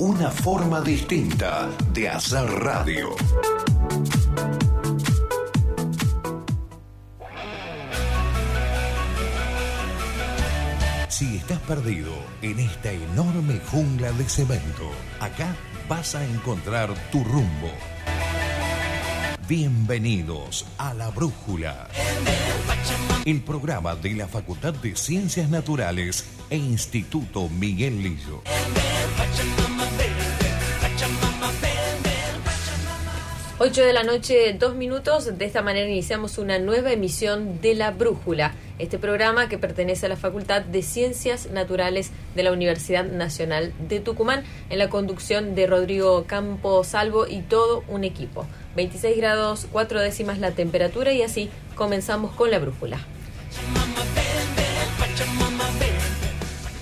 Una forma distinta de hacer radio. Si estás perdido en esta enorme jungla de cemento, acá vas a encontrar tu rumbo. Bienvenidos a La Brújula, el programa de la Facultad de Ciencias Naturales e Instituto Miguel Lillo. 8 de la noche, dos minutos. De esta manera iniciamos una nueva emisión de La Brújula, este programa que pertenece a la Facultad de Ciencias Naturales de la Universidad Nacional de Tucumán, en la conducción de Rodrigo Campo Salvo y todo un equipo. 26 grados 4 décimas la temperatura y así comenzamos con La Brújula.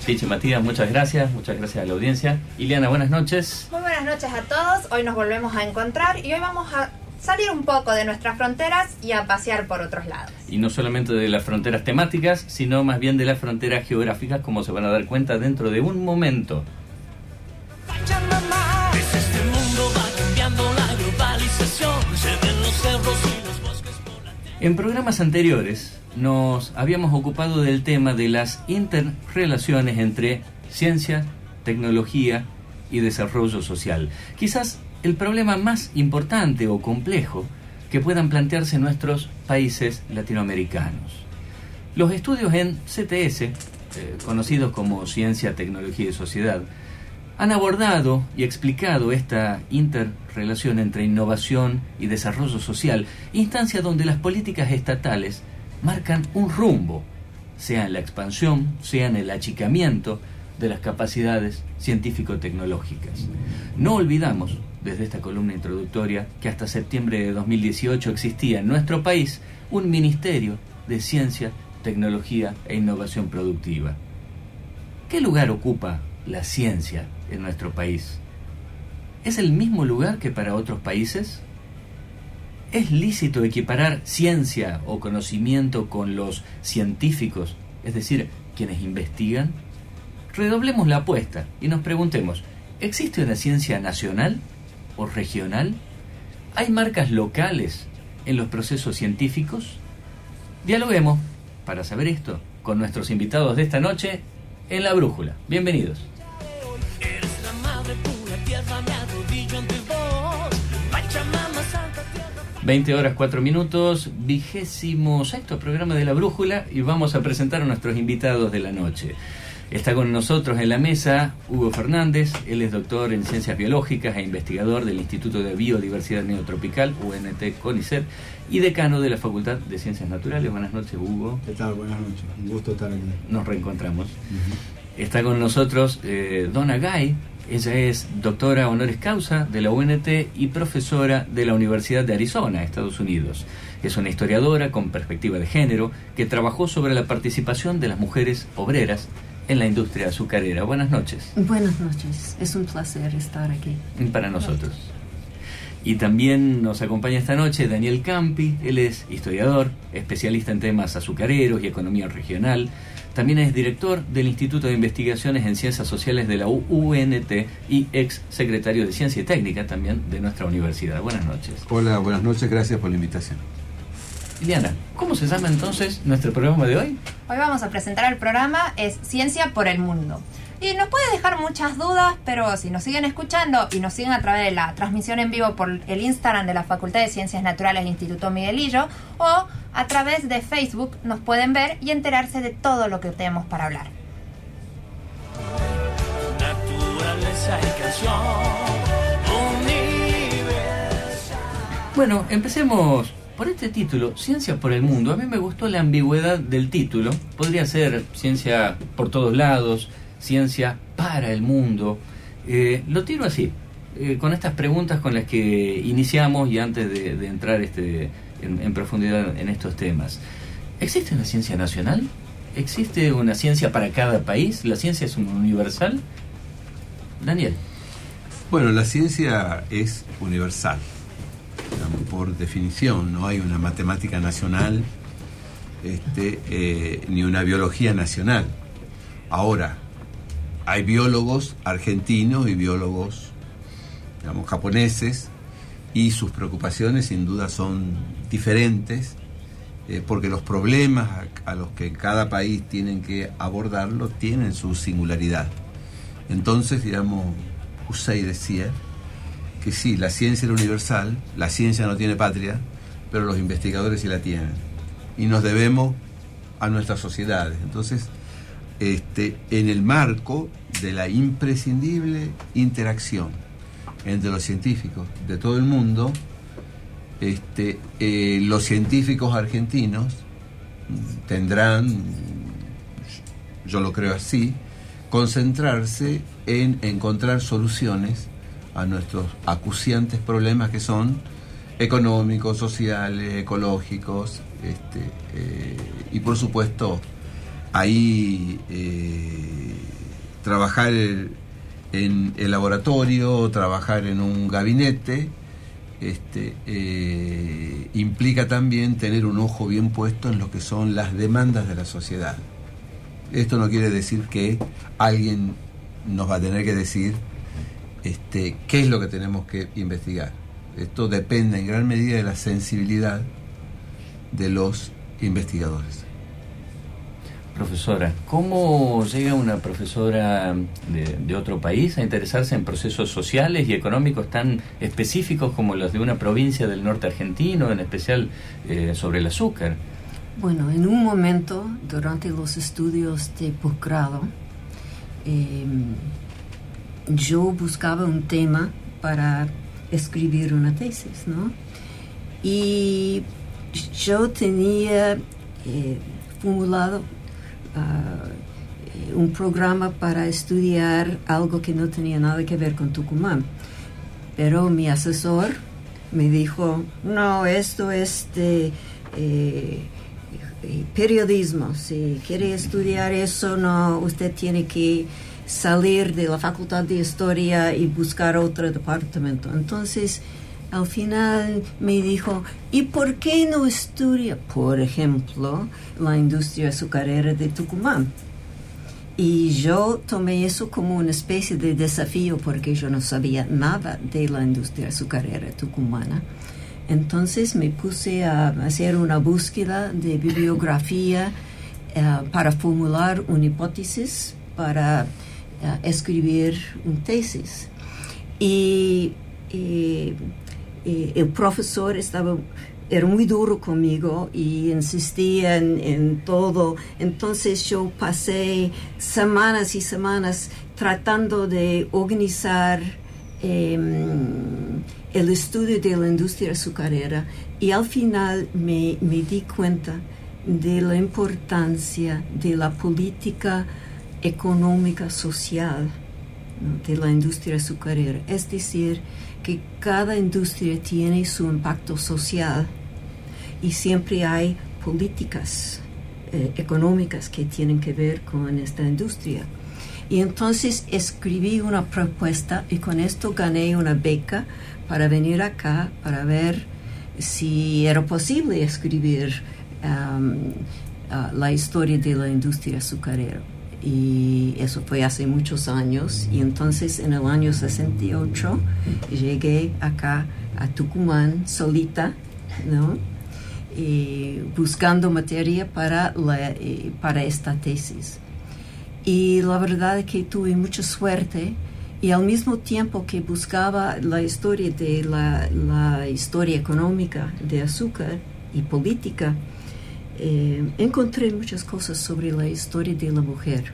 Pichi Matías, muchas gracias, muchas gracias a la audiencia. Ileana, buenas noches. Muy buenas noches a todos. Hoy nos volvemos a encontrar y hoy vamos a salir un poco de nuestras fronteras y a pasear por otros lados. Y no solamente de las fronteras temáticas, sino más bien de las fronteras geográficas, como se van a dar cuenta dentro de un momento. En programas anteriores nos habíamos ocupado del tema de las interrelaciones entre ciencia, tecnología y desarrollo social. Quizás el problema más importante o complejo que puedan plantearse nuestros países latinoamericanos. Los estudios en CTS, eh, conocidos como Ciencia, Tecnología y Sociedad, han abordado y explicado esta interrelación entre innovación y desarrollo social, instancia donde las políticas estatales marcan un rumbo, sea en la expansión, sea en el achicamiento de las capacidades científico-tecnológicas. No olvidamos, desde esta columna introductoria, que hasta septiembre de 2018 existía en nuestro país un Ministerio de Ciencia, Tecnología e Innovación Productiva. ¿Qué lugar ocupa la ciencia en nuestro país? ¿Es el mismo lugar que para otros países? ¿Es lícito equiparar ciencia o conocimiento con los científicos, es decir, quienes investigan? Redoblemos la apuesta y nos preguntemos, ¿existe una ciencia nacional o regional? ¿Hay marcas locales en los procesos científicos? Dialoguemos, para saber esto, con nuestros invitados de esta noche en La Brújula. Bienvenidos. 20 horas 4 minutos, vigésimo sexto programa de La Brújula y vamos a presentar a nuestros invitados de la noche. Está con nosotros en la mesa Hugo Fernández, él es doctor en ciencias biológicas e investigador del Instituto de Biodiversidad Neotropical, UNT CONICET, y decano de la Facultad de Ciencias Naturales. Buenas noches, Hugo. ¿Qué tal? Buenas noches. Un gusto estar aquí. Nos reencontramos. Está con nosotros eh, Donna Gay. Ella es doctora honoris causa de la UNT y profesora de la Universidad de Arizona, Estados Unidos. Es una historiadora con perspectiva de género que trabajó sobre la participación de las mujeres obreras en la industria azucarera. Buenas noches. Buenas noches, es un placer estar aquí. Para nosotros. Y también nos acompaña esta noche Daniel Campi, él es historiador, especialista en temas azucareros y economía regional. También es director del Instituto de Investigaciones en Ciencias Sociales de la UNT y ex secretario de Ciencia y Técnica también de nuestra universidad. Buenas noches. Hola, buenas noches. Gracias por la invitación. Liliana, ¿cómo se llama entonces nuestro programa de hoy? Hoy vamos a presentar el programa es Ciencia por el Mundo. Y nos puede dejar muchas dudas, pero si nos siguen escuchando y nos siguen a través de la transmisión en vivo por el Instagram de la Facultad de Ciencias Naturales e Instituto Miguelillo o a través de Facebook nos pueden ver y enterarse de todo lo que tenemos para hablar. Naturaleza y canción, universal. Bueno, empecemos por este título, Ciencia por el Mundo. A mí me gustó la ambigüedad del título. Podría ser ciencia por todos lados, ciencia para el mundo. Eh, lo tiro así. eh, con estas preguntas con las que iniciamos y antes de, entrar este, en, profundidad en estos temas. ¿Existe una ciencia nacional? ¿Existe una ciencia para cada país? ¿La ciencia es un universal? Daniel. Bueno, la ciencia es universal, por definición. No hay una matemática nacional este, eh, ni una biología nacional. Ahora, hay biólogos argentinos y biólogos, digamos, japoneses, y sus preocupaciones sin duda son diferentes, eh, porque los problemas a, los que cada país tienen que abordarlo tienen su singularidad. Entonces, digamos, Husserl decía que sí, la ciencia era universal, la ciencia no tiene patria, pero los investigadores sí la tienen. Y nos debemos a nuestras sociedades. Entonces, este, en el marco de la imprescindible interacción entre los científicos de todo el mundo, este, eh, los científicos argentinos tendrán, yo lo creo así, concentrarse en encontrar soluciones a nuestros acuciantes problemas que son económicos, sociales, ecológicos, este, eh, y por supuesto ahí eh, trabajar en el laboratorio, trabajar en un gabinete, este, eh, implica también tener un ojo bien puesto en lo que son las demandas de la sociedad. Esto no quiere decir que alguien nos va a tener que decir este, qué es lo que tenemos que investigar. Esto depende en gran medida de la sensibilidad de los investigadores. Profesora, ¿cómo llega una profesora de, otro país a interesarse en procesos sociales y económicos tan específicos como los de una provincia del norte argentino, en especial eh, sobre el azúcar? Bueno, en un momento, durante los estudios de posgrado, eh, yo buscaba un tema para escribir una tesis, ¿no? Y yo tenía eh, formulado uh, un programa para estudiar algo que no tenía nada que ver con Tucumán. Pero mi asesor me dijo, no, esto es eh, periodismo. Si quiere estudiar eso, no, usted tiene que salir de la facultad de historia y buscar otro departamento. Entonces, al final me dijo, ¿y por qué no estudia, por ejemplo, la industria azucarera de Tucumán? Y yo tomé eso como una especie de desafío porque yo no sabía nada de la industria azucarera tucumana. Entonces me puse a hacer una búsqueda de bibliografía uh, para formular una hipótesis, para uh, escribir una tesis. Y, y el profesor estaba era muy duro conmigo y insistía en, todo. Entonces yo pasé semanas y semanas tratando de organizar eh, el estudio de la industria azucarera y al final me, di cuenta de la importancia de la política económica social de la industria azucarera. Es decir, que cada industria tiene su impacto social y siempre hay políticas eh, económicas que tienen que ver con esta industria. Y entonces escribí una propuesta y con esto gané una beca para venir acá para ver si era posible escribir um, uh, la historia de la industria azucarera y eso fue hace muchos años y entonces en el año 68 llegué acá a Tucumán solita, ¿no? Buscando materia para, la, eh, para esta tesis. Y la verdad es que tuve mucha suerte y al mismo tiempo que buscaba la historia de la, la historia económica de azúcar y política, eh, encontré muchas cosas sobre la historia de la mujer.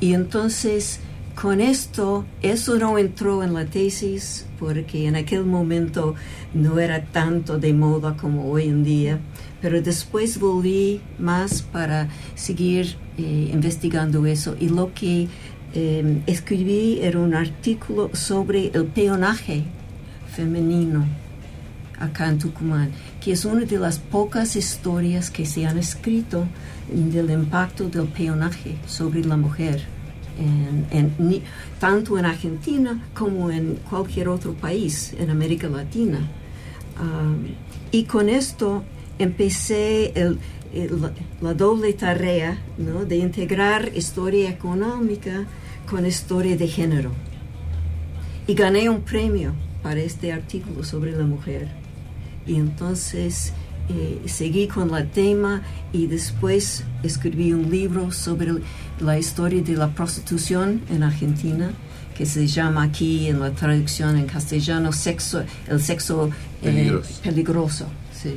Y entonces, con esto, eso no entró en la tesis porque en aquel momento no era tanto de moda como hoy en día, pero después volví más para seguir eh, investigando eso y lo que eh, escribí era un artículo sobre el peonaje femenino acá en Tucumán, que es una de las pocas historias que se han escrito del impacto del peonaje sobre la mujer, tanto en Argentina como en cualquier otro país en América Latina. Um, y con esto empecé la, doble tarea de integrar historia económica con historia de género. Y gané un premio para este artículo sobre la mujer. Y entonces eh, seguí con el tema y después escribí un libro sobre la historia de la prostitución en Argentina que se llama aquí en la traducción en castellano sexo, el sexo eh, Peligroso. peligroso, sí.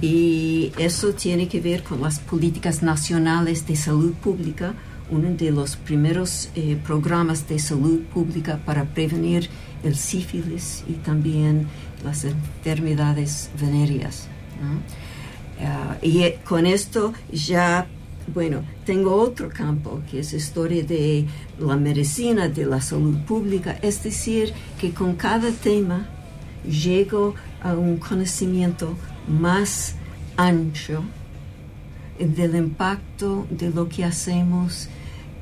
Y eso tiene que ver con las políticas nacionales de salud pública, uno de los primeros eh, programas de salud pública para prevenir el sífilis y también las enfermedades venéreas. Ah, y eh, con esto ya, bueno, tengo otro campo que es historia de la medicina, de la salud pública, es decir, que con cada tema llego a un conocimiento más ancho del impacto de lo que hacemos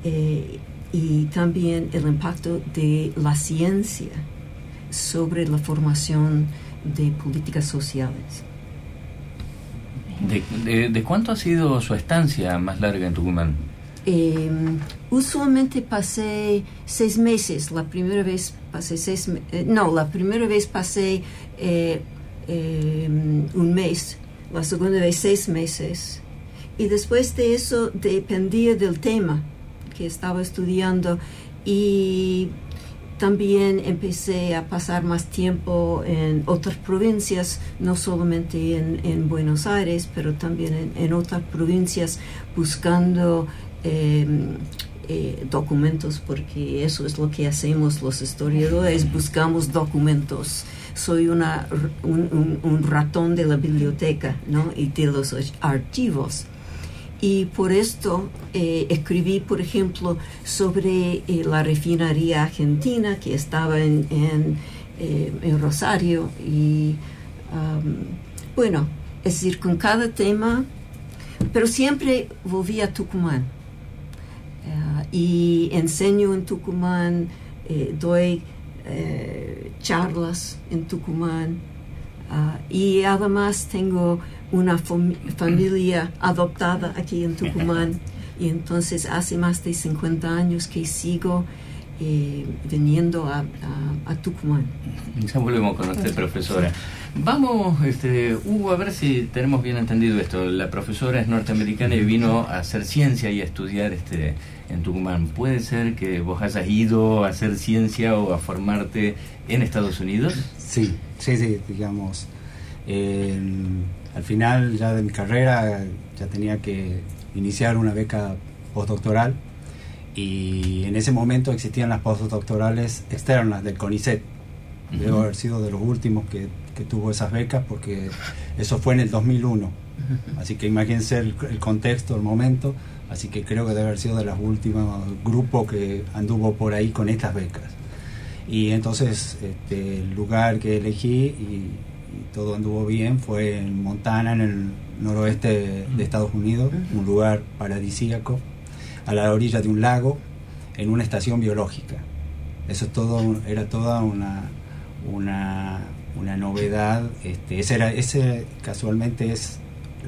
eh, y también el impacto de la ciencia sobre la formación de políticas sociales. ¿De, de, de cuánto ha sido su estancia más larga en Tucumán? Eh, usualmente pasé seis meses. La primera vez pasé seis eh, no, la primera vez pasé eh, eh, un mes, la segunda vez seis meses. Y después de eso dependía del tema que estaba estudiando y también empecé a pasar más tiempo en otras provincias, no solamente en, en Buenos Aires, pero también en, otras provincias buscando eh, eh, documentos, porque eso es lo que hacemos los historiadores, buscamos documentos. Soy una, un ratón de la biblioteca ¿no? y de los archivos. Y por esto eh, escribí, por ejemplo, sobre eh, la refinería argentina que estaba en, en, eh, Rosario. Y bueno, es decir, con cada tema, pero siempre volví a Tucumán. Y enseño en Tucumán, doy charlas en Tucumán. Ah, y además tengo una fam- familia adoptada aquí en Tucumán y entonces hace más de 50 años que sigo eh, viniendo a, a- a Tucumán. Ya volvemos con usted, profesora. Vamos, este, Hugo, a ver si tenemos bien entendido esto. La profesora es norteamericana y vino a hacer ciencia y a estudiar este, en Tucumán. ¿Puede ser que vos hayas ido a hacer ciencia o a formarte en Estados Unidos? Sí, sí, sí, digamos. Eh, al final ya de mi carrera ya tenía que iniciar una beca postdoctoral y en ese momento existían las postdoctorales externas del CONICET. Debo Ujú. haber sido de los últimos que, que tuvo esas becas porque eso fue en el 2001. Así que imagínense el, el contexto, el momento. Así que creo que debe haber sido de los últimos grupos que anduvo por ahí con estas becas. Y entonces este, el lugar que elegí y, todo anduvo bien fue en Montana, en el noroeste de, Estados Unidos, un lugar paradisíaco, a la orilla de un lago, en una estación biológica. Eso es todo, era toda una, una, una novedad. Este, ese, era, ese casualmente es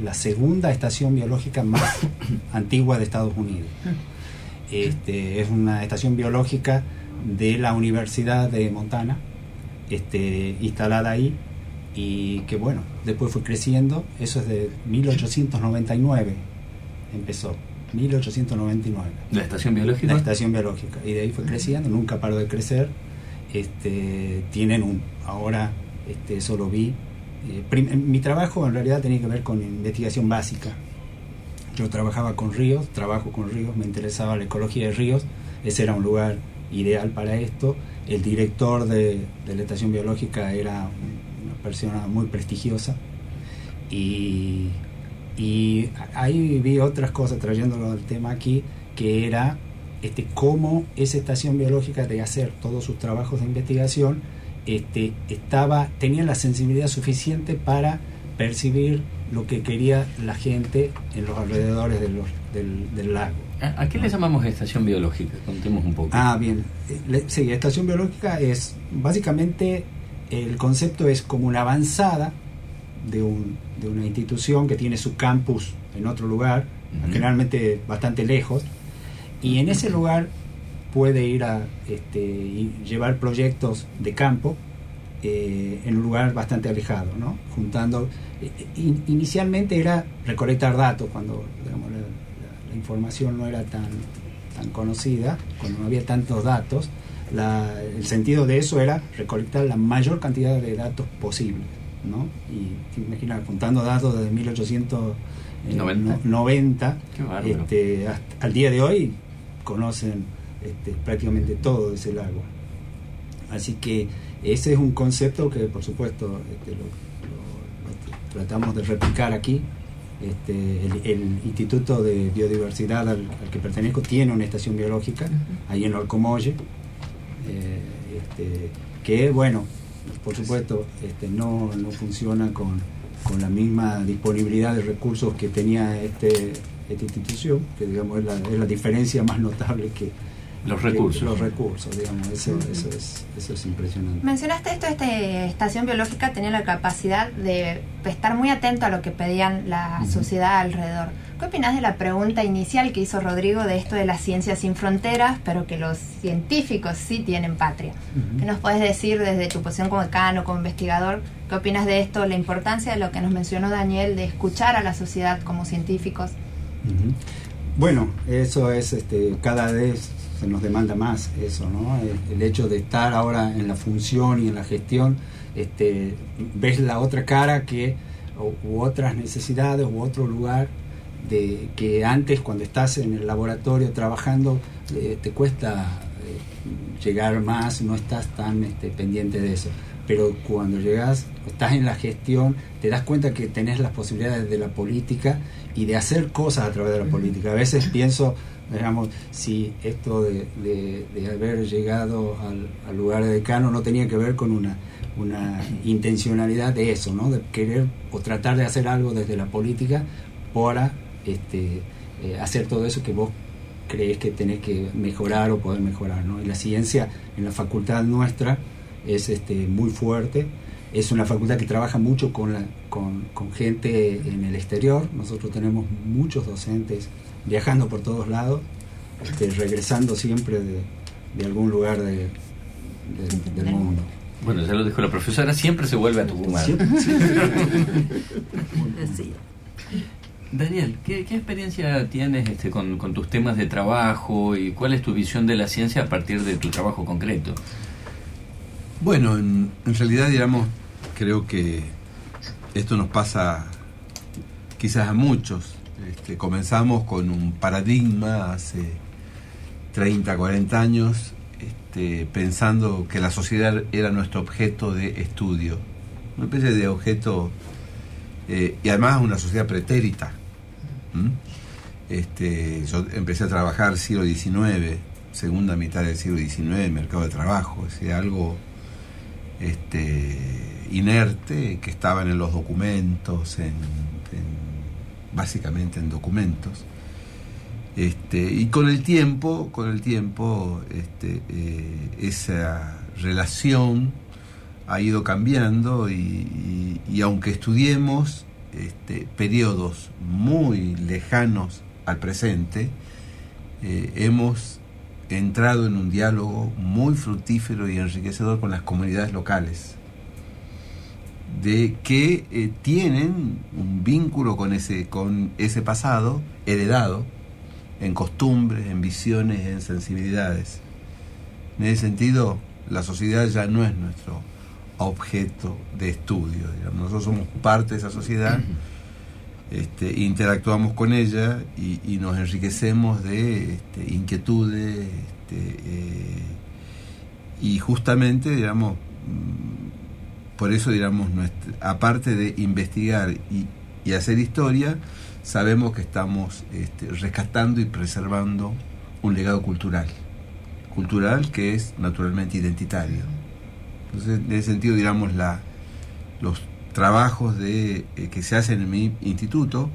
la segunda estación biológica más antigua de Estados Unidos. Este, es una estación biológica de la Universidad de Montana, este, instalada ahí y que bueno, después fue creciendo, eso es de 1899, empezó, 1899, ¿La estación biológica? la estación biológica, y de ahí fue creciendo, nunca paró de crecer, este, tienen un, ahora este, eso lo vi, eh, prim- mi trabajo en realidad tenía que ver con investigación básica, yo trabajaba con ríos, trabajo con ríos, me interesaba la ecología de ríos, ese era un lugar ideal para esto. El director de, de la estación biológica era persona muy prestigiosa y, y ahí vi otras cosas trayéndolo al tema aquí, que era este, cómo esa estación biológica de hacer todos sus trabajos de investigación este, estaba, tenía la sensibilidad suficiente para percibir lo que quería la gente en los alrededores de los- del, del lago. ¿A, a qué le llamamos estación biológica? Contemos un poco. Ah, bien. Eh, le- Sí, estación biológica es básicamente el concepto es como una avanzada de, un, de una institución que tiene su campus en otro lugar, generalmente bastante lejos, y en ese lugar puede ir a este, llevar proyectos de campo eh, en un lugar bastante alejado, ¿no? Juntando. eh, in- inicialmente era recolectar datos cuando digamos, la, la- la información no era tan, tan conocida, cuando no había tantos datos. La- el sentido de eso era recolectar la mayor cantidad de datos posible, ¿no? Y te imaginas, juntando datos desde 1890, 90. Qué bárbaro. este, hasta- al día de hoy conocen este, prácticamente todo ese lago. Así que ese es un concepto que, por supuesto, este, lo, lo- lo tratamos de replicar aquí. Este, el, el Instituto de Biodiversidad al, al que pertenezco tiene una estación biológica ahí en Orcomolle, eh, este, que, bueno, por supuesto, este, no, no funciona con, con la misma disponibilidad de recursos que tenía este, esta institución, que digamos es la, es la diferencia más notable que, Los recursos. los recursos, digamos, eso, eso, es, eso es impresionante. Mencionaste esto, esta estación biológica tenía la capacidad de estar muy atento a lo que pedían la Ujú. sociedad alrededor. ¿Qué opinas de la pregunta inicial que hizo Rodrigo de esto de la ciencia sin fronteras, pero que los científicos sí tienen patria? Ujú. ¿Qué nos puedes decir desde tu posición como decano, como investigador? ¿Qué opinas de esto, la importancia de lo que nos mencionó Daniel, de escuchar a la sociedad como científicos? Ujú. Bueno, eso es, este, cada vez se nos demanda más eso, ¿no? El, el hecho de estar ahora en la función y en la gestión, este, ves la otra cara que, u, u otras necesidades u otro lugar de que antes cuando estás en el laboratorio trabajando eh, te cuesta eh, llegar más, no estás tan este, pendiente de eso. Pero cuando llegas, estás en la gestión, te das cuenta que tenés las posibilidades de la política y de hacer cosas a través de la política. A veces pienso, digamos, si esto de, de- haber llegado al, al lugar de decano no tenía que ver con una, una intencionalidad de eso, ¿no? De querer o tratar de hacer algo desde la política para este, eh, hacer todo eso que vos crees que tenés que mejorar o poder mejorar, ¿no? Y la ciencia en la facultad nuestra es este, muy fuerte. Es una facultad que trabaja mucho con, la, con, con gente en el exterior. Nosotros tenemos muchos docentes viajando por todos lados, este, regresando siempre de, de algún lugar de- de- del mundo. Bueno, ya lo dijo la profesora, siempre se vuelve a Tucumán. Siempre. Así. Daniel, ¿qué, qué experiencia tienes este, con, con tus temas de trabajo y cuál es tu visión de la ciencia a partir de tu trabajo concreto? Bueno, en, en realidad, digamos, creo que esto nos pasa quizás a muchos. Este, comenzamos con un paradigma hace 30, 40 años, este, pensando que la sociedad era nuestro objeto de estudio, una especie de objeto, eh, y además una sociedad pretérita. Este, yo empecé a trabajar siglo XIX, segunda mitad del siglo XIX, mercado de trabajo, es algo este, inerte que estaban en los documentos, en, en- básicamente en documentos. Este, y con el tiempo, con el tiempo, este, eh, esa relación ha ido cambiando y, aunque estudiemos este, periodos muy lejanos al presente, eh, hemos entrado en un diálogo muy fructífero y enriquecedor con las comunidades locales, de que eh, tienen un vínculo con ese, con ese pasado heredado en costumbres, en visiones, en sensibilidades. En ese sentido, la sociedad ya no es nuestro objeto de estudio. digamos. Nosotros somos parte de esa sociedad, este, interactuamos con ella y, y nos enriquecemos de este, inquietudes este, eh, y justamente, digamos, por eso, digamos, aparte de investigar y, y hacer historia, sabemos que estamos este, rescatando y preservando un legado cultural, cultural que es naturalmente identitario. Entonces, en ese sentido, digamos, la, los trabajos de, eh, que se hacen en mi instituto,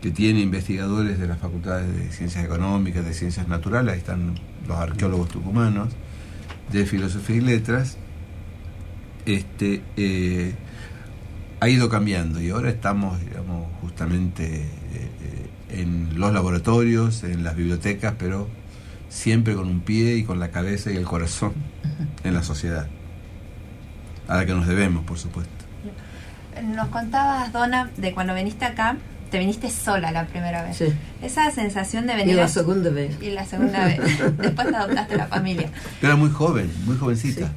que tiene investigadores de las facultades de ciencias económicas, de ciencias naturales, ahí están los arqueólogos tucumanos, de filosofía y letras, este, eh, ha ido cambiando y ahora estamos, digamos, justamente eh, eh, en los laboratorios, en las bibliotecas, pero siempre con un pie y con la cabeza y el corazón en la sociedad, a la que nos debemos, por supuesto. Nos contabas, Donna, de cuando viniste acá, te viniste sola la primera vez. Sí. Esa sensación de Y venir la a- segunda vez. y la segunda vez. Después te adoptaste la familia. Era muy joven, muy jovencita. Sí,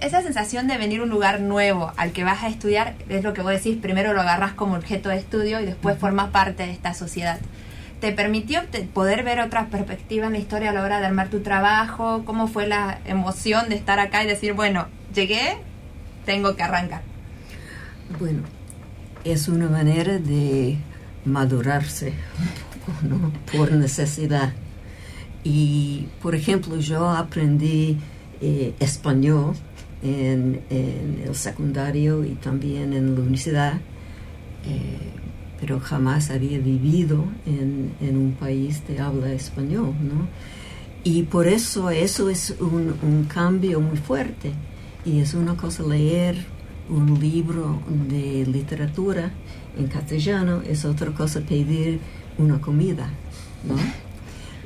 Esa sensación de venir a un lugar nuevo al que vas a estudiar es lo que vos decís, primero lo agarras como objeto de estudio y después formas parte de esta sociedad. ¿Te permitió te- poder ver otra perspectiva en la historia a la hora de armar tu trabajo? ¿Cómo fue la emoción de estar acá y decir, bueno, llegué, tengo que arrancar? Bueno, es una manera de madurarse un poco, ¿no? por necesidad. Y, por ejemplo, yo aprendí eh, español en, el secundario y también en la universidad, eh, pero jamás había vivido en, en un país de habla español, ¿no? Y por eso eso es un, un cambio muy fuerte. Y es una cosa leer un libro de literatura en castellano, es otra cosa pedir una comida, ¿no?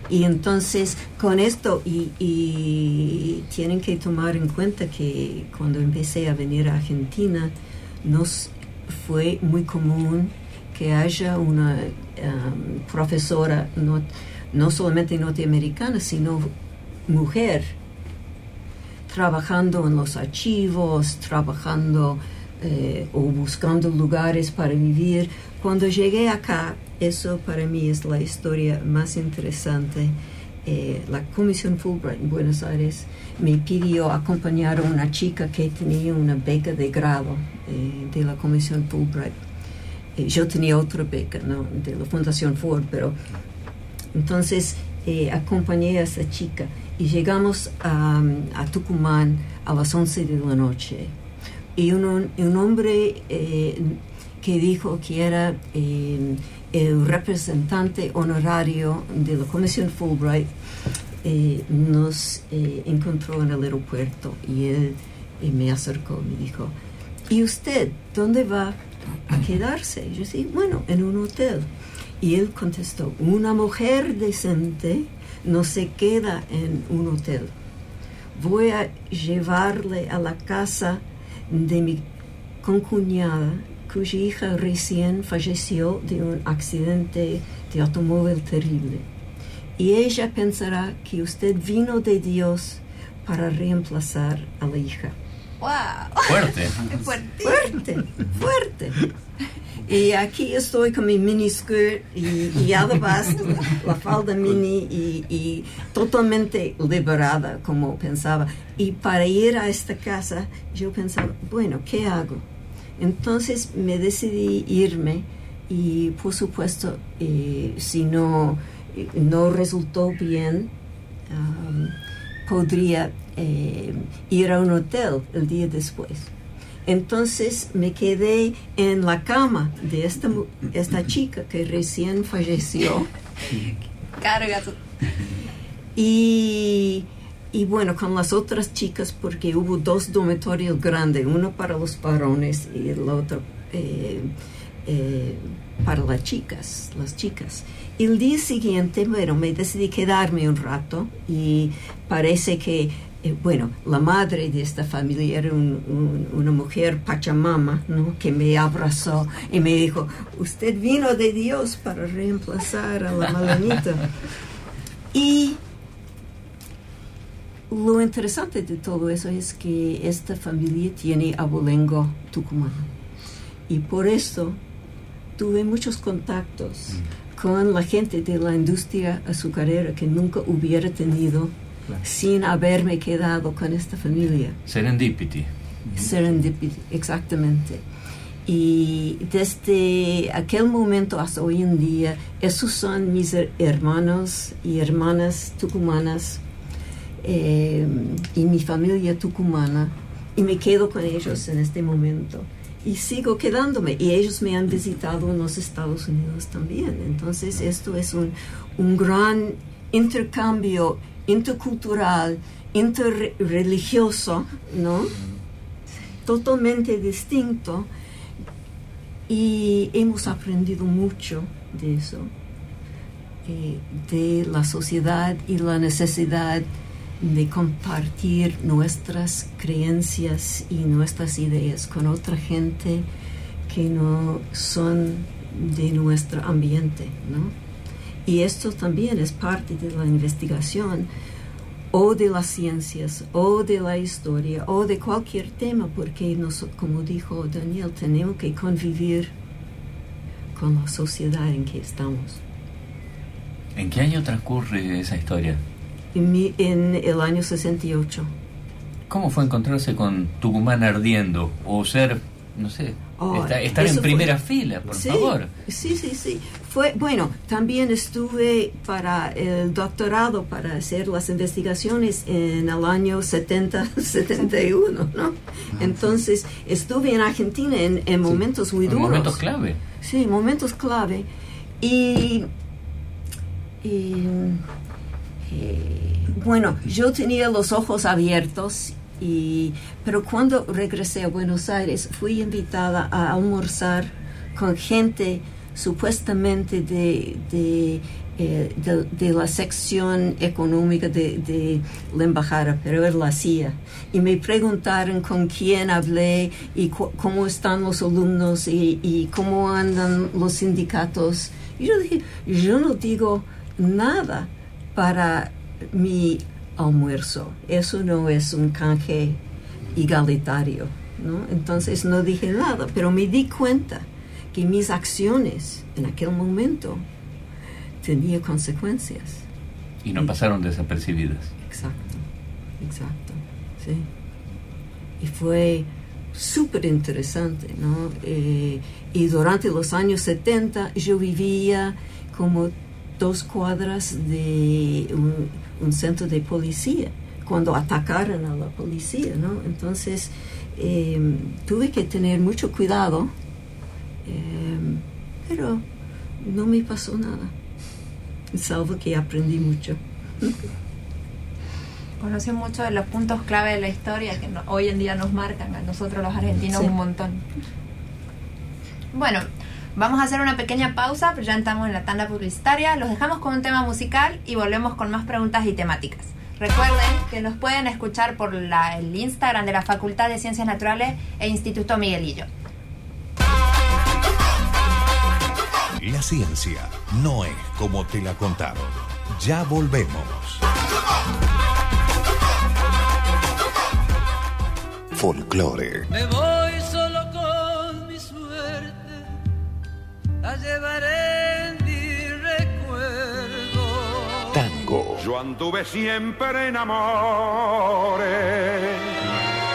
Y entonces con esto, y, y tienen que tomar en cuenta que cuando empecé a venir a Argentina, nos fue muy común que haya una um, profesora no, no solamente norteamericana, sino mujer, trabajando en los archivos, trabajando eh, o buscando lugares para vivir. Cuando llegué acá, eso para mí es la historia más interesante. Eh, la Comisión Fulbright en Buenos Aires me pidió acompañar a una chica que tenía una beca de grado eh, de la Comisión Fulbright. Eh, yo tenía otra beca ¿no? de la Fundación Ford, pero entonces eh, acompañé a esa chica y llegamos a, a Tucumán a las 11 de la noche. Y un, un hombre eh, que dijo que era eh, el representante honorario de la Comisión Fulbright eh, nos eh, encontró en el aeropuerto y él eh, me acercó y me dijo, ¿y usted dónde va a quedarse? Yo dije, bueno, en un hotel. Y él contestó, una mujer decente no se queda en un hotel. Voy a llevarle a la casa de mi concuñada, cuya hija recién falleció de un accidente de automóvil terrible. Y ella pensará que usted vino de Dios para reemplazar a la hija. ¡Wow! Fuerte. Fuerte. Fuerte, fuerte. Y aquí estoy con mi mini skirt y, y además la falda mini y, totalmente liberada como pensaba. Y para ir a esta casa yo pensaba, bueno, ¿qué hago? Entonces me decidí irme y por supuesto eh, si no, no resultó bien, podría eh, ir a un hotel el día después. Entonces me quedé en la cama de esta, chica que recién falleció Carga y, y bueno, con las otras chicas porque hubo dos dormitorios grandes, uno para los varones y el otro eh, eh, para las chicas, las chicas. Y el día siguiente, bueno, me decidí quedarme un rato y parece que, eh, bueno, la madre de esta familia era un- un- una mujer pachamama, ¿no? Que me abrazó y me dijo, usted vino de Dios para reemplazar a la malanita. y lo interesante de todo eso es que esta familia tiene abolengo tucumano. Y por eso tuve muchos contactos con la gente de la industria azucarera que nunca hubiera tenido Claro. sin haberme quedado con esta familia. Serendipity. Serendipity, exactamente. Y desde aquel momento hasta hoy en día, esos son mis her- hermanos y hermanas tucumanas eh, y mi familia tucumana. Y me quedo con ellos en este momento. Y sigo quedándome. Y ellos me han visitado en los Estados Unidos también. Entonces esto es un, un gran intercambio intercultural, interreligioso, ¿no? Totalmente distinto y hemos aprendido mucho de eso, eh, de la sociedad y la necesidad de compartir nuestras creencias y nuestras ideas con otra gente que no son de nuestro ambiente, ¿no? Y esto también es parte de la investigación o de las ciencias o de la historia o de cualquier tema, porque nos, como dijo Daniel, tenemos que convivir con la sociedad en que estamos. ¿En qué año transcurre esa historia? En, mi- en el año 68. ¿Cómo fue encontrarse con Tucumán ardiendo? O ser, no sé, Oh, esta- estar en fue- primera fila, por Sí, favor. Sí, sí, sí. Fue, bueno, también estuve para el doctorado, para hacer las investigaciones en el año 70, 71, ¿no? Entonces, estuve en Argentina en, en momentos muy duros. momentos clave. Sí, momentos clave. Y, y, eh, bueno, yo tenía los ojos abiertos, y, pero cuando regresé a Buenos Aires fui invitada a almorzar con gente supuestamente de, eh, de- de la sección económica de, la embajada, pero era la CIA. Y me preguntaron con quién hablé y cómo están los alumnos y, y cómo andan los sindicatos. Y yo dije, yo no digo nada para mi almuerzo. Eso no es un canje igualitario. ¿no? Entonces no dije nada, pero me di cuenta que mis acciones en aquel momento tenían consecuencias. Y no pasaron desapercibidas. Exacto, exacto, sí. Y fue súper interesante, ¿no? Eh, y durante los años 70 yo vivía como dos cuadras de un, un centro de policía, cuando atacaron a la policía, ¿no? Entonces eh, tuve que tener mucho cuidado, eh, pero no me pasó nada, salvo que aprendí mucho. Conoció mucho de los puntos clave de la historia que no- hoy en día nos marcan a nosotros los argentinos Sí. un montón. Bueno, vamos a hacer una pequeña pausa, pero ya estamos en la tanda publicitaria. Los dejamos con un tema musical y volvemos con más preguntas y temáticas. Recuerden que nos pueden escuchar por la- el Instagram de la Facultad de Ciencias Naturales e Instituto Miguelillo. La ciencia no es como te la contaron. Ya volvemos. Folclore, Me voy solo con mi suerte, la llevaré en mi recuerdo. tango, Yo anduve siempre en amores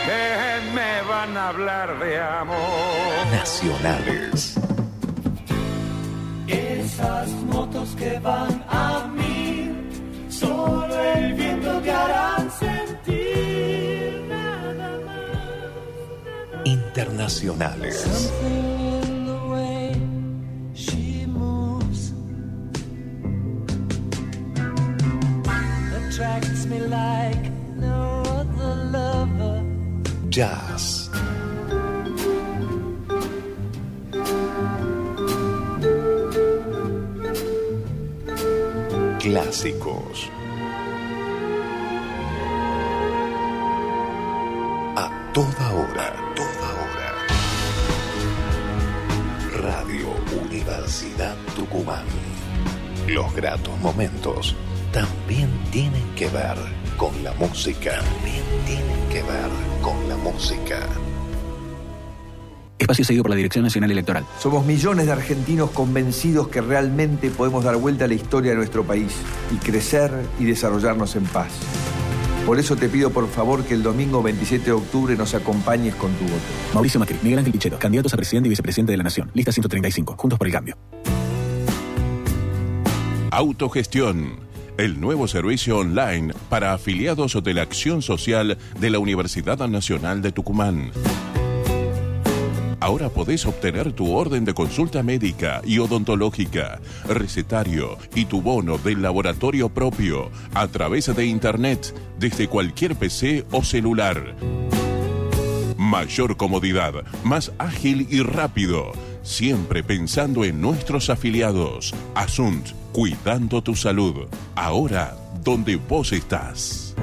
que me van a hablar de amor. nacionales, Esas motos que van a mí, solo el viento te harán sentir nada más. internacionales, Something clásicos. A toda hora, toda hora. Radio Universidad Tucumán. Los gratos momentos también tienen que ver con la música. También tienen que ver con la música. Espacio seguido por la Dirección Nacional Electoral. Somos millones de argentinos convencidos que realmente podemos dar vuelta a la historia de nuestro país y crecer y desarrollarnos en paz. Por eso te pido por favor que el domingo 27 de octubre nos acompañes con tu voto. Mauricio Macri, Miguel Ángel Pichetto, candidatos a presidente y vicepresidente de la Nación. Lista 135, Juntos por el Cambio. Autogestión, el nuevo servicio online para afiliados de la Acción Social de la Universidad Nacional de Tucumán. Ahora podés obtener tu orden de consulta médica y odontológica, recetario y tu bono del laboratorio propio a través de Internet desde cualquier PC o celular. Mayor comodidad, más ágil y rápido, siempre pensando en nuestros afiliados. Asunt, cuidando tu salud, ahora donde vos estás.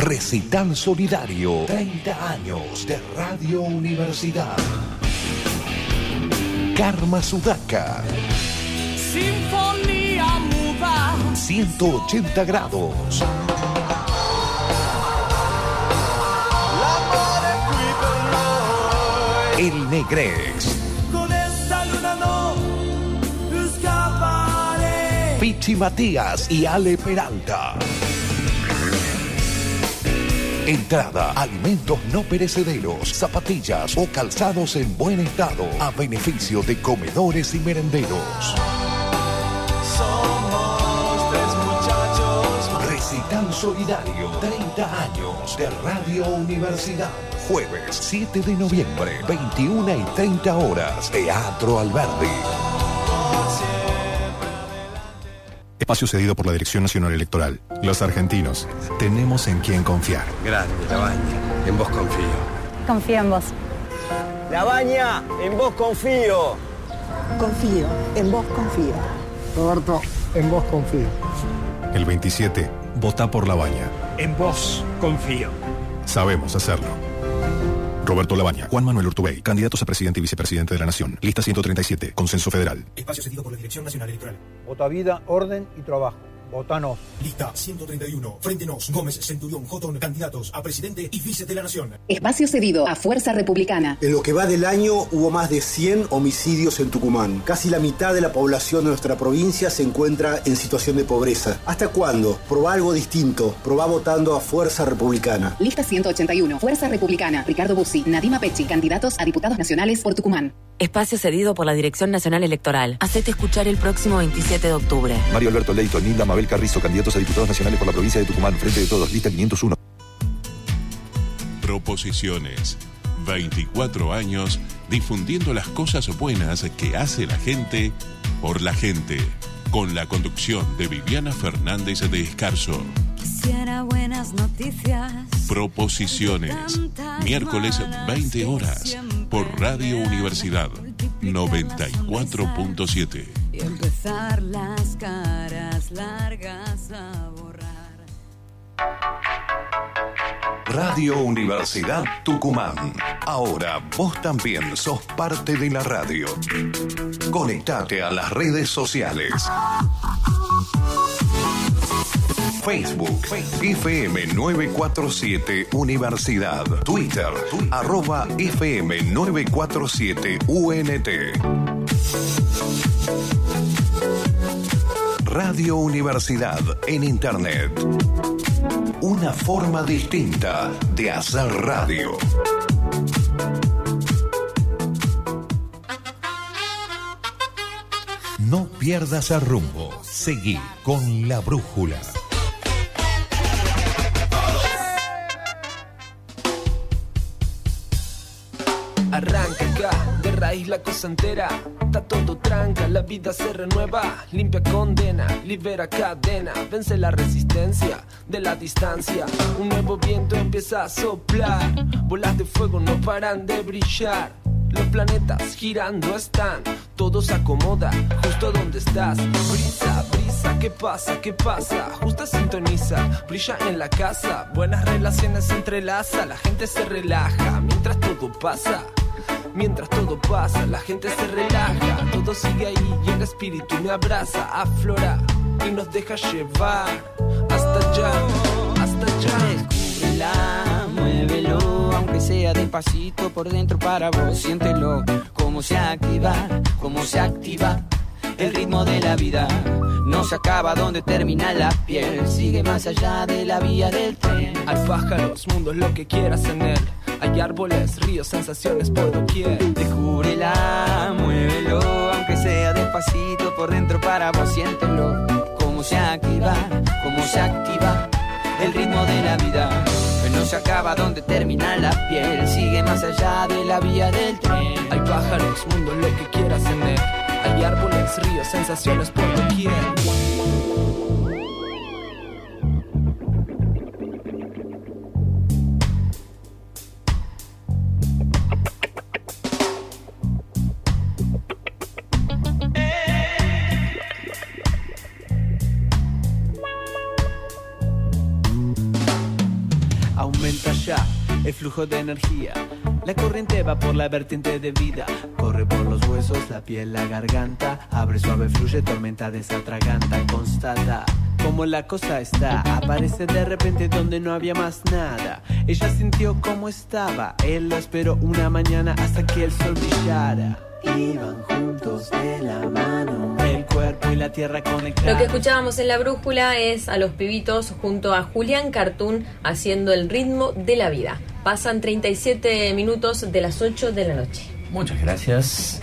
Recital Solidario, 30 años de Radio Universidad. Karma Sudaka, Sinfonía muda. 180 grados. El Negrex, Con esta luna no escaparé. Pichi Matías y Ale Peralta. Entrada, alimentos no perecederos, zapatillas o calzados en buen estado a beneficio de comedores y merenderos. Somos tres muchachos. Recital Solidario, 30 años de Radio Universidad. Jueves 7 de noviembre, 21 y 30 horas, Teatro Alberdi. Espacio cedido por la Dirección Nacional Electoral. Los argentinos tenemos en quién confiar. Grande, Labaña. En vos confío. Confío en vos. Labaña, en vos confío. Confío, en vos confío. Roberto, en vos confío. El 27, vota por la baña. En vos confío. Sabemos hacerlo. Roberto Labaña, Juan Manuel Urtubey, candidatos a presidente y vicepresidente de la Nación. Lista 137, Consenso Federal. Espacio cedido por la Dirección Nacional Electoral. Vota vida, orden y trabajo. Votanos. Lista 131. Frente Nos, Gómez, Centurión, Jotón, candidatos a presidente y vice de la Nación. Espacio cedido a Fuerza Republicana. En lo que va del año hubo más de 100 homicidios en Tucumán. Casi la mitad de la población de nuestra provincia se encuentra en situación de pobreza. ¿Hasta cuándo? Probá algo distinto. Probá votando a Fuerza Republicana. Lista 181, Fuerza Republicana. Ricardo Bussi, Nadima Pechi, candidatos a diputados nacionales por Tucumán. Espacio cedido por la Dirección Nacional Electoral. Hacete escuchar el próximo 27 de octubre. Mario Alberto Leito, Nilda Mabel Carrizo, candidatos a diputados nacionales por la provincia de Tucumán, Frente de Todos, lista 501. Proposiciones. 24 años difundiendo las cosas buenas que hace la gente por la gente. Con la conducción de Viviana Fernández de Escarzo. Quisiera buenas noticias. Proposiciones. Miércoles 20 horas por Radio Universidad 94.7. Empezar las caras largas a borrar. Radio Universidad Tucumán. Ahora vos también sos parte de la radio. Conectate a las redes sociales. Facebook, FM 947 Universidad. Twitter, arroba FM 947 UNT. Radio Universidad en Internet. Una forma distinta de hacer radio. No pierdas el rumbo. Seguí con la brújula. Arranca la cosa entera. Está todo tranca, la vida se renueva. Limpia condena, libera cadena. Vence la resistencia de la distancia. Un nuevo viento empieza a soplar. Bolas de fuego no paran de brillar. Los planetas girando están, todo se acomoda justo donde estás. Brisa, brisa, ¿qué pasa? ¿Qué pasa? Justa sintoniza, brilla en la casa. Buenas relaciones se entrelaza, la gente se relaja mientras todo pasa. Mientras todo pasa, la gente se relaja, todo sigue ahí y el espíritu me abraza, aflora y nos deja llevar hasta allá, hasta allá. Descúbrela, muévelo, aunque sea despacito por dentro para vos, siéntelo. Cómo se activa, cómo se activa el ritmo de la vida. No se acaba donde termina la piel, sigue más allá de la vía del tren. Hay pájaros, mundos, lo que quieras en él. Hay árboles, ríos, sensaciones por doquier. Descúbrela, muévelo, aunque sea despacito por dentro para vos siéntelo. Cómo se activa, cómo se activa el ritmo de la vida. No se acaba donde termina la piel, sigue más allá de la vía del tren. Hay pájaros, mundos, lo que quieras en él. Hay árboles, ríos, sensaciones por doquier. De energía. La corriente va por la vertiente de vida. Corre por los huesos, la piel, la garganta. Abre suave, fluye, tormenta desatraganta. Constata cómo la cosa está. Aparece de repente donde no había más nada. Ella sintió cómo estaba. Él lo esperó una mañana hasta que el sol brillara. Iban juntos de la mano. El cuerpo y la tierra conectados. Lo que escuchábamos en la brújula es a los pibitos junto a Julián Cartoon haciendo el ritmo de la vida. Pasan 37 minutos de las 8 de la noche. Muchas gracias.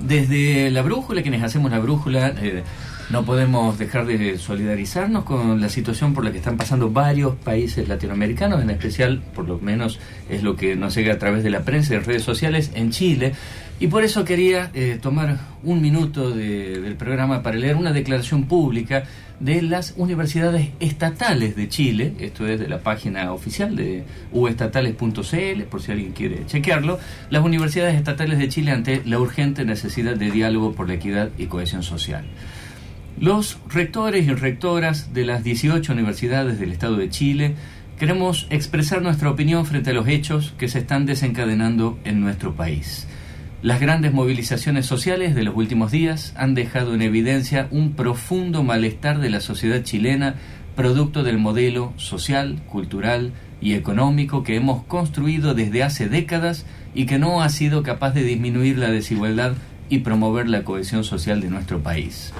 Desde la brújula, quienes hacemos la brújula, eh, no podemos dejar de solidarizarnos con la situación por la que están pasando varios países latinoamericanos, en especial, por lo menos es lo que nos llega a través de la prensa y de redes sociales, en Chile. Y por eso quería eh, tomar un minuto de- del programa para leer una declaración pública de las universidades estatales de Chile, esto es de la página oficial de uestatales.cl, por si alguien quiere chequearlo, las universidades estatales de Chile ante la urgente necesidad de diálogo por la equidad y cohesión social. Los rectores y rectoras de las 18 universidades del Estado de Chile queremos expresar nuestra opinión frente a los hechos que se están desencadenando en nuestro país. Las grandes movilizaciones sociales de los últimos días han dejado en evidencia un profundo malestar de la sociedad chilena producto del modelo social, cultural y económico que hemos construido desde hace décadas y que no ha sido capaz de disminuir la desigualdad y promover la cohesión social de nuestro país.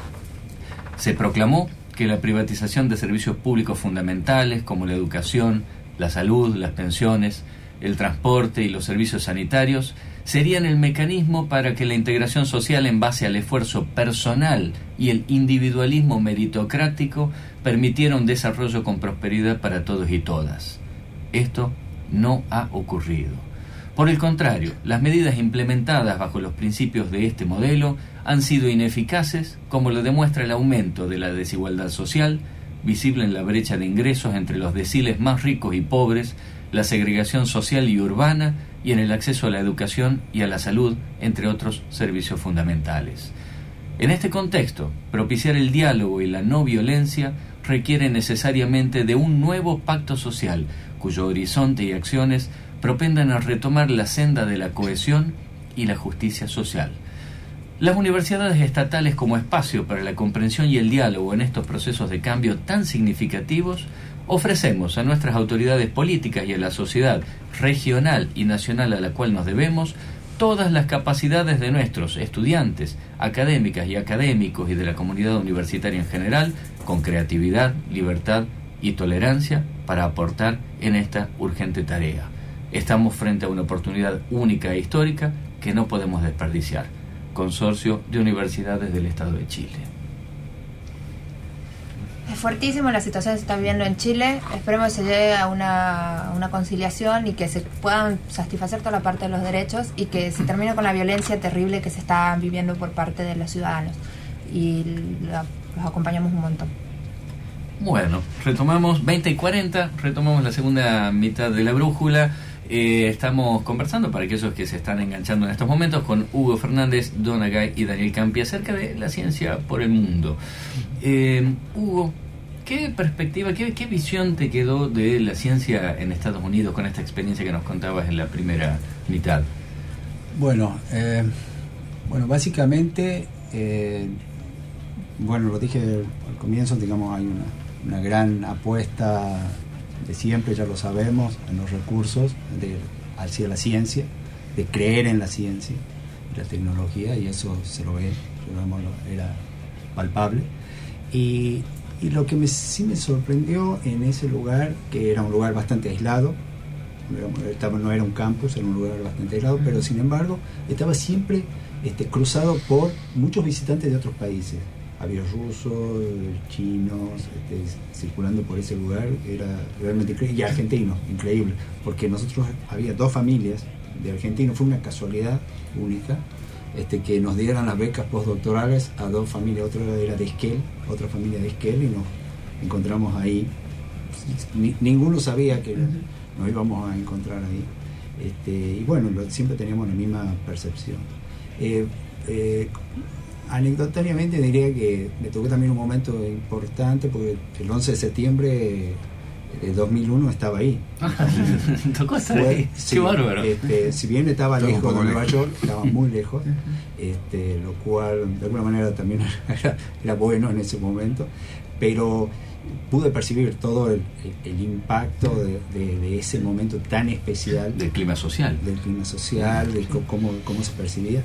Se proclamó que la privatización de servicios públicos fundamentales como la educación, la salud, las pensiones, el transporte y los servicios sanitarios serían el mecanismo para que la integración social en base al esfuerzo personal y el individualismo meritocrático permitiera un desarrollo con prosperidad para todos y todas. Esto no ha ocurrido. Por el contrario, las medidas implementadas bajo los principios de este modelo han sido ineficaces, como lo demuestra el aumento de la desigualdad social, visible en la brecha de ingresos entre los deciles más ricos y pobres, la segregación social y urbana y en el acceso a la educación y a la salud, entre otros servicios fundamentales. En este contexto, propiciar el diálogo y la no violencia requiere necesariamente de un nuevo pacto social, cuyo horizonte y acciones propendan a retomar la senda de la cohesión y la justicia social. Las universidades estatales como espacio para la comprensión y el diálogo en estos procesos de cambio tan significativos ofrecemos a nuestras autoridades políticas y a la sociedad regional y nacional a la cual nos debemos todas las capacidades de nuestros estudiantes, académicas y académicos y de la comunidad universitaria en general, con creatividad, libertad y tolerancia para aportar en esta urgente tarea. Estamos frente a una oportunidad única e histórica que no podemos desperdiciar. Consorcio de Universidades del Estado de Chile. Es fuertísimo la situación que se está viviendo en Chile. Esperemos que se llegue a una, una conciliación y que se puedan satisfacer toda la parte de los derechos y que se termine con la violencia terrible que se está viviendo por parte de los ciudadanos. Y la- los acompañamos un montón. Bueno, retomamos 20 y 40, retomamos la segunda mitad de la brújula. Eh, estamos conversando para aquellos que se están enganchando en estos momentos con Hugo Fernández, Donagay y Daniel Campi acerca de la ciencia por el mundo. Eh, Hugo, ¿qué perspectiva, qué, visión te quedó de la ciencia en Estados Unidos con esta experiencia que nos contabas en la primera mitad? Bueno, eh, bueno, básicamente, bueno, lo dije al comienzo, digamos, hay una gran apuesta de siempre, ya lo sabemos, en los recursos de, hacia la ciencia, de creer en la ciencia. la tecnología y eso se lo ve, era palpable. Y, y lo que me, sí me sorprendió en ese lugar, que era un lugar bastante aislado, no era un campus, era un lugar bastante aislado, pero sin embargo estaba siempre este, cruzado por muchos visitantes de otros países. Había rusos, chinos, este, circulando por ese lugar, era realmente increíble, y argentinos, increíble, porque nosotros había dos familias de argentinos, fue una casualidad única, este, que nos dieran las becas postdoctorales a dos familias, otra era de Esquel, otra familia de Esquel, y nos encontramos ahí. Ni- ninguno sabía que nos íbamos a encontrar ahí. Este, y bueno, siempre teníamos la misma percepción. Eh, eh, anecdotariamente diría que me tocó también un momento importante porque el 11 de septiembre de 2001 estaba ahí. Tocó estar Fue- ahí. sí, Qué bárbaro. este, si bien estaba lejos de Nueva. York, estaba muy lejos, este, lo cual de alguna manera también era, era bueno en ese momento, pero pude percibir todo el, el- el impacto de, de- de ese momento tan especial. Del clima social. Del clima social, de cómo, cómo se percibía.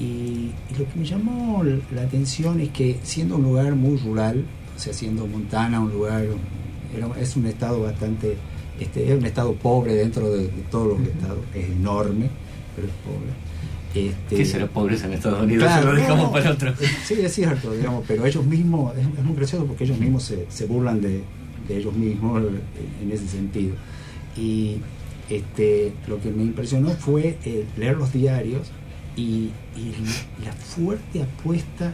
Y, y lo que me llamó la atención es que siendo un lugar muy rural, o sea, siendo Montana un lugar, era- es un estado bastante, este, es un estado pobre dentro de, de todos los estados, es enorme, pero es pobre. Este, ¿Qué será pobreza en Estados Unidos? Claro, Se lo dejamos no, para otro. Sí, es cierto, digamos, pero ellos mismos, es, es muy gracioso porque ellos mismos se, se burlan de, de ellos mismos en, en ese sentido. Y este, lo que me impresionó fue eh, leer los diarios y, y la fuerte apuesta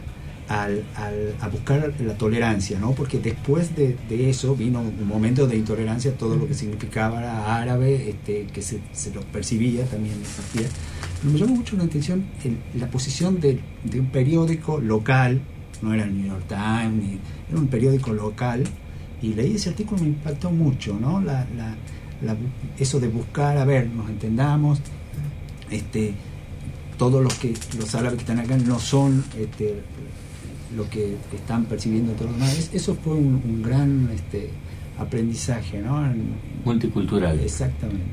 al, al- a buscar la tolerancia, ¿no? Porque después de, de eso vino un momento de intolerancia, todo lo que significaba árabe, este, que se, se lo percibía también existía. Pero me llamó mucho la atención el- la posición de, de un periódico local, no era el New York Times, ni- era un periódico local, y leí ese artículo y me impactó mucho, ¿no? La, la- la- eso de buscar, a ver, nos entendamos, este, todos los que los árabes que están acá no son este, lo que están percibiendo todos los demás. Es- Eso fue un, un gran este, aprendizaje, ¿no? Multicultural. Exactamente.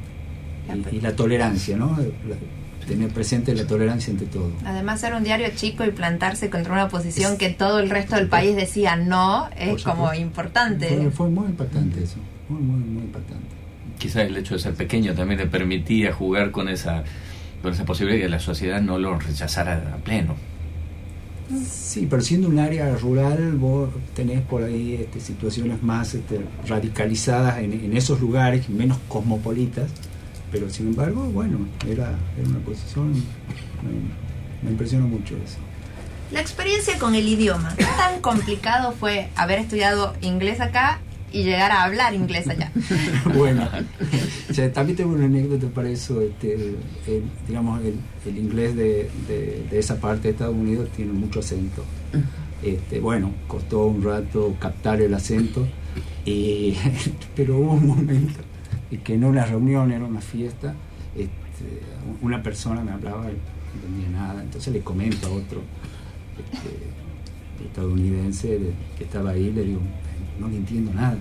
Y, y la tolerancia, ¿no? La- tener presente la tolerancia entre todos. Además, ser un diario chico y plantarse contra una posición que todo el resto del país decía no es como importante. Fue, fue muy impactante eso, muy, muy, muy impactante. Quizás el hecho de ser pequeño también le permitía jugar con esa, esa posibilidad de que la sociedad no lo rechazara a pleno. Sí, pero siendo un área rural, vos tenés por ahí este, situaciones más este, radicalizadas en, en esos lugares, menos cosmopolitas, pero sin embargo, bueno, era, era una posición, me, me impresionó mucho eso. La experiencia con el idioma. ¿Qué tan complicado fue haber estudiado inglés acá y llegar a hablar inglés allá? bueno, o sea, también tengo una anécdota para eso. Este, el- digamos, el, el inglés de, de- de esa parte de Estados Unidos tiene mucho acento. Este, bueno, costó un rato captar el acento, y, pero hubo un momento en que en una reunión, era una fiesta, este, una persona me hablaba y no entendía nada, entonces le comento a otro estadounidense de- que estaba ahí, le digo, no le entiendo nada.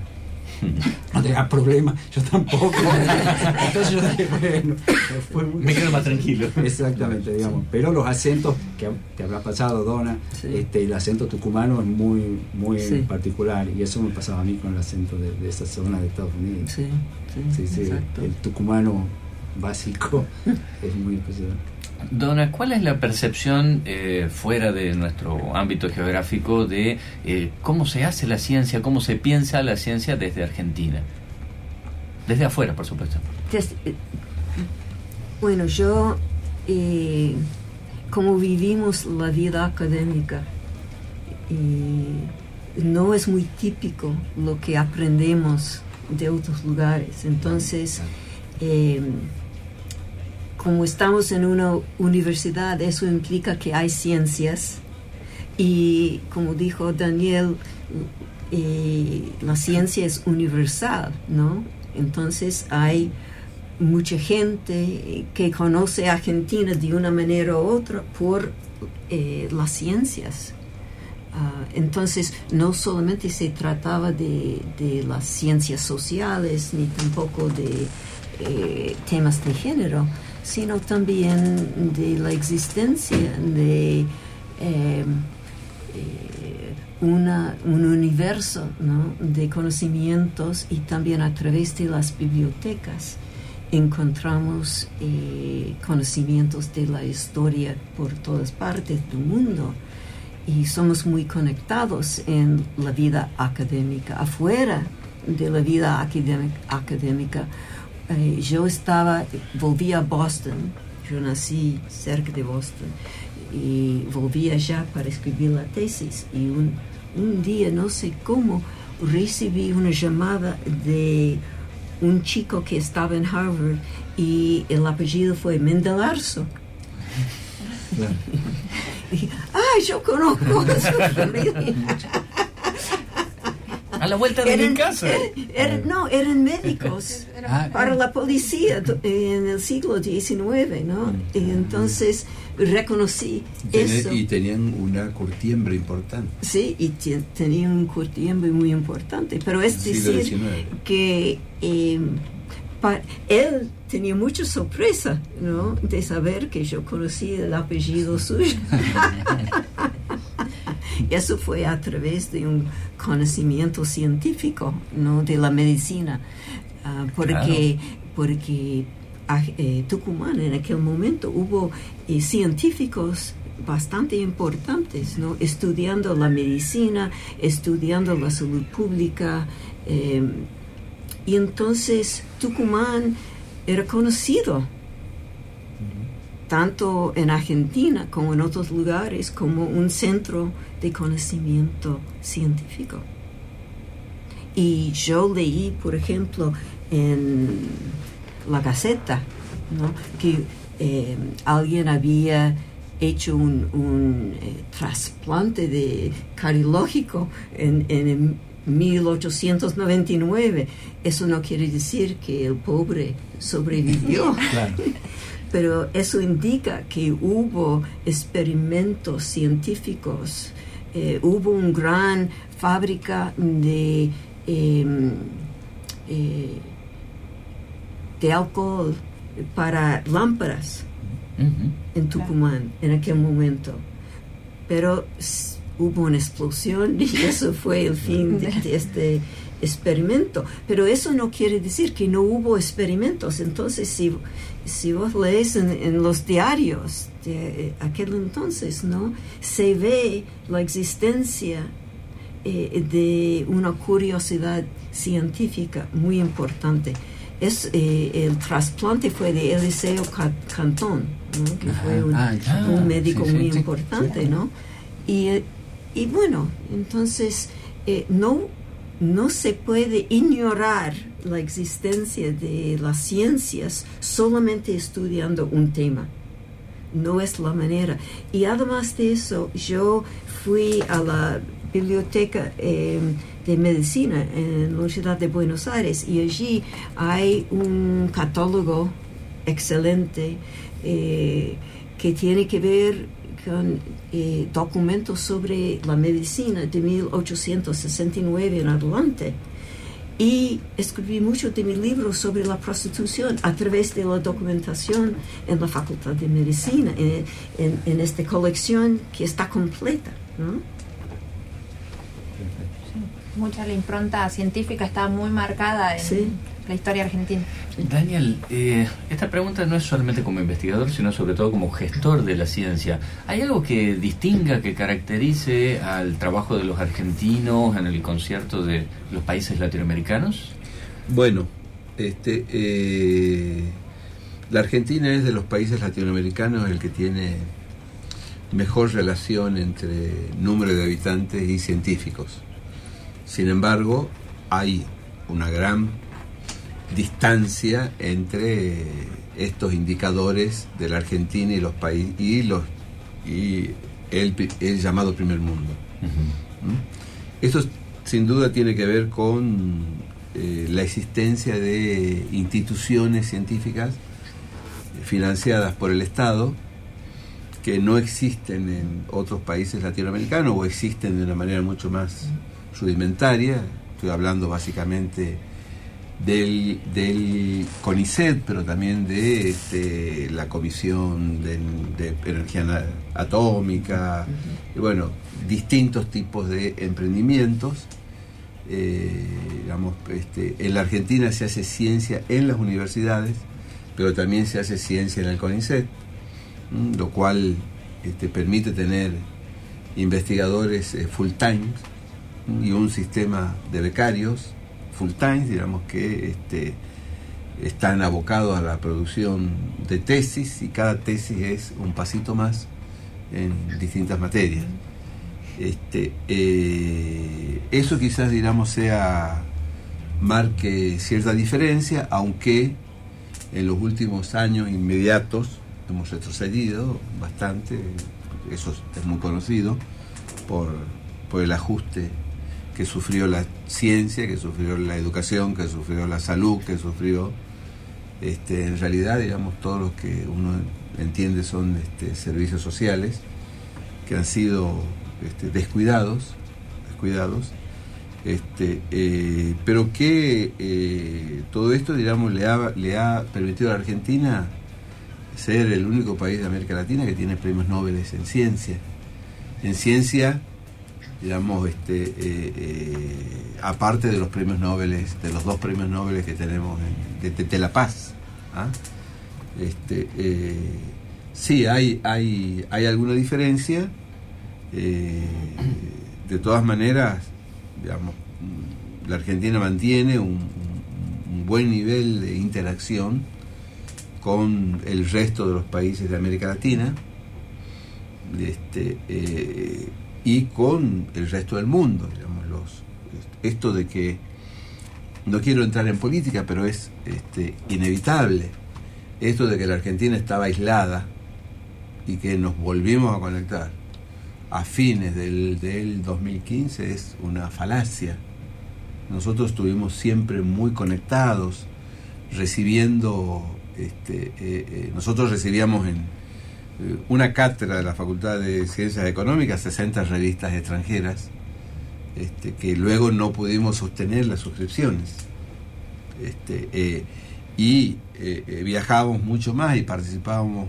No te hagas problema, yo tampoco. Entonces yo dije, bueno, fue muy- Me quedo más tranquilo. Exactamente, digamos. Pero los acentos que te habrá pasado, Donna, este, el acento tucumano es muy, muy Sí. particular y eso me pasaba a mí con el acento de, de esa zona de Estados Unidos. Sí, sí, el tucumano básico es muy especial. Donna, ¿cuál es la percepción eh, fuera de nuestro ámbito geográfico de eh, cómo se hace la ciencia, cómo se piensa la ciencia desde Argentina? Desde afuera, por supuesto. Eh, bueno, yo, eh, como vivimos la vida académica, y no es muy típico lo que aprendemos de otros lugares. Entonces, eh, como estamos en una universidad, eso implica que hay ciencias y como dijo Daniel, eh, la ciencia es universal, ¿no? Entonces hay mucha gente que conoce a Argentina de una manera u otra por eh, las ciencias. Ah, entonces, no solamente se trataba de, las ciencias sociales, ni tampoco de eh, temas de género, sino también de la existencia de eh, eh, una, un universo de conocimientos y también a través de las bibliotecas encontramos eh, conocimientos de la historia por todas partes del mundo y somos muy conectados en la vida académica. Afuera de la vida académica, académica eh, yo estaba, volví a Boston, yo nací cerca de Boston y volví allá para escribir la tesis y un, un día, no sé cómo, recibí una llamada de un chico que estaba en Harvard y el apellido fue Mendelarzo. Y, ¡Ay, yo conozco a su familia! A la vuelta de Eran- mi casa. er- er- no, eran médicos Ah. para la policía en el siglo XIX, ¿no? Y entonces reconocí Tener- eso. y tenían una curtiembre importante. Sí, y te- tenía un curtiembre muy importante. Pero es decir XIX. que eh, pa- él tenía mucha sorpresa, ¿no? De saber que yo conocía el apellido suyo. Eso fue a través de un conocimiento científico, ¿no? De la medicina. Ah, porque, porque a- eh, Tucumán en aquel momento hubo eh, científicos bastante importantes, ¿no? Estudiando la medicina, estudiando la salud pública. eh, y entonces Tucumán era conocido tanto en Argentina como en otros lugares como un centro de conocimiento científico. Y yo leí, por ejemplo, en la Gaceta, ¿no? que eh, alguien había hecho un, un, eh, trasplante de cardiológico en, en el 1899. Eso no quiere decir que el pobre sobrevivió. Pero eso indica que hubo experimentos científicos, eh, hubo una gran fábrica de, em, eh, de alcohol para lámparas en Tucumán en aquel momento. Pero hubo una explosión y eso fue el fin de, de este experimento. Pero eso no quiere decir que no hubo experimentos. Entonces, si, si vos lees en, en los diarios de aquel entonces, ¿no? Se ve la existencia eh, de una curiosidad científica muy importante. Es, eh, el trasplante fue de Eliseo Ca- Cantón, ¿no? que fue un, Ah, ya. un médico Sí, sí, muy sí. importante, Sí. ¿no? Y, eh, y bueno, entonces eh, no, no se puede ignorar la existencia de las ciencias solamente estudiando un tema. No es la manera. Y además de eso, yo fui a la biblioteca eh, de medicina en la Universidad de Buenos Aires y allí hay un catálogo excelente eh, que tiene que ver con eh, documentos sobre la medicina de 1869 en adelante. Y escribí mucho de mi libro sobre la prostitución a través de la documentación en la Facultad de Medicina, en, en- en esta colección que está completa. ¿no? Mucha la impronta científica está muy marcada en la historia argentina. Daniel, eh, esta pregunta no es solamente como investigador, sino sobre todo como gestor de la ciencia. ¿Hay algo que distinga, que caracterice al trabajo de los argentinos en el concierto de los países latinoamericanos? Bueno, este, eh, la Argentina es de los países latinoamericanos el que tiene mejor relación entre número de habitantes y científicos. Sin embargo, hay una gran distancia entre estos indicadores de la Argentina y los países y los y el, el llamado primer mundo. ¿Mm? Esto sin duda tiene que ver con eh, la existencia de instituciones científicas financiadas por el Estado que no existen en otros países latinoamericanos o existen de una manera mucho más rudimentaria. Estoy hablando básicamente del, del CONICET, pero también de este, la Comisión de, de Energía Atómica, y bueno, distintos tipos de emprendimientos. Eh, digamos, este, en la Argentina se hace ciencia en las universidades, pero también se hace ciencia en el CONICET, ¿m? lo cual este, permite tener investigadores eh, full time y un sistema de becarios full time, digamos que este, están abocados a la producción de tesis y cada tesis es un pasito más en distintas materias. Este, eh, eso quizás, digamos, sea marque cierta diferencia, aunque en los últimos años inmediatos hemos retrocedido bastante, eso es muy conocido, por, por el ajuste que sufrió la ciencia, que sufrió la educación, que sufrió la salud, que sufrió, este, en realidad, digamos, todo lo que uno entiende son este, servicios sociales que han sido este, descuidados, descuidados, este, eh, pero que eh, todo esto, digamos, le ha, le ha permitido a la Argentina ser el único país de América Latina que tiene premios Nobel en ciencia. En ciencia, digamos, este, eh, eh, aparte de los premios Nobel, de los dos premios Nobel que tenemos en- de, de- la paz. ¿ah? Este, eh, sí, hay, hay, hay alguna diferencia. de todas maneras, digamos, la Argentina mantiene un, un- buen nivel de interacción con el resto de los países de América Latina este, y con el resto del mundo. Digamos, los, esto de que, no quiero entrar en política, pero es este, inevitable, esto de que la Argentina estaba aislada y que nos volvimos a conectar a fines del, del 2015 es una falacia. Nosotros estuvimos siempre muy conectados, recibiendo, este, eh, eh, nosotros recibíamos en una cátedra de la Facultad de Ciencias Económicas 60 revistas extranjeras, este, que luego no pudimos sostener las suscripciones. Este, eh, y eh, eh, viajábamos mucho más y participábamos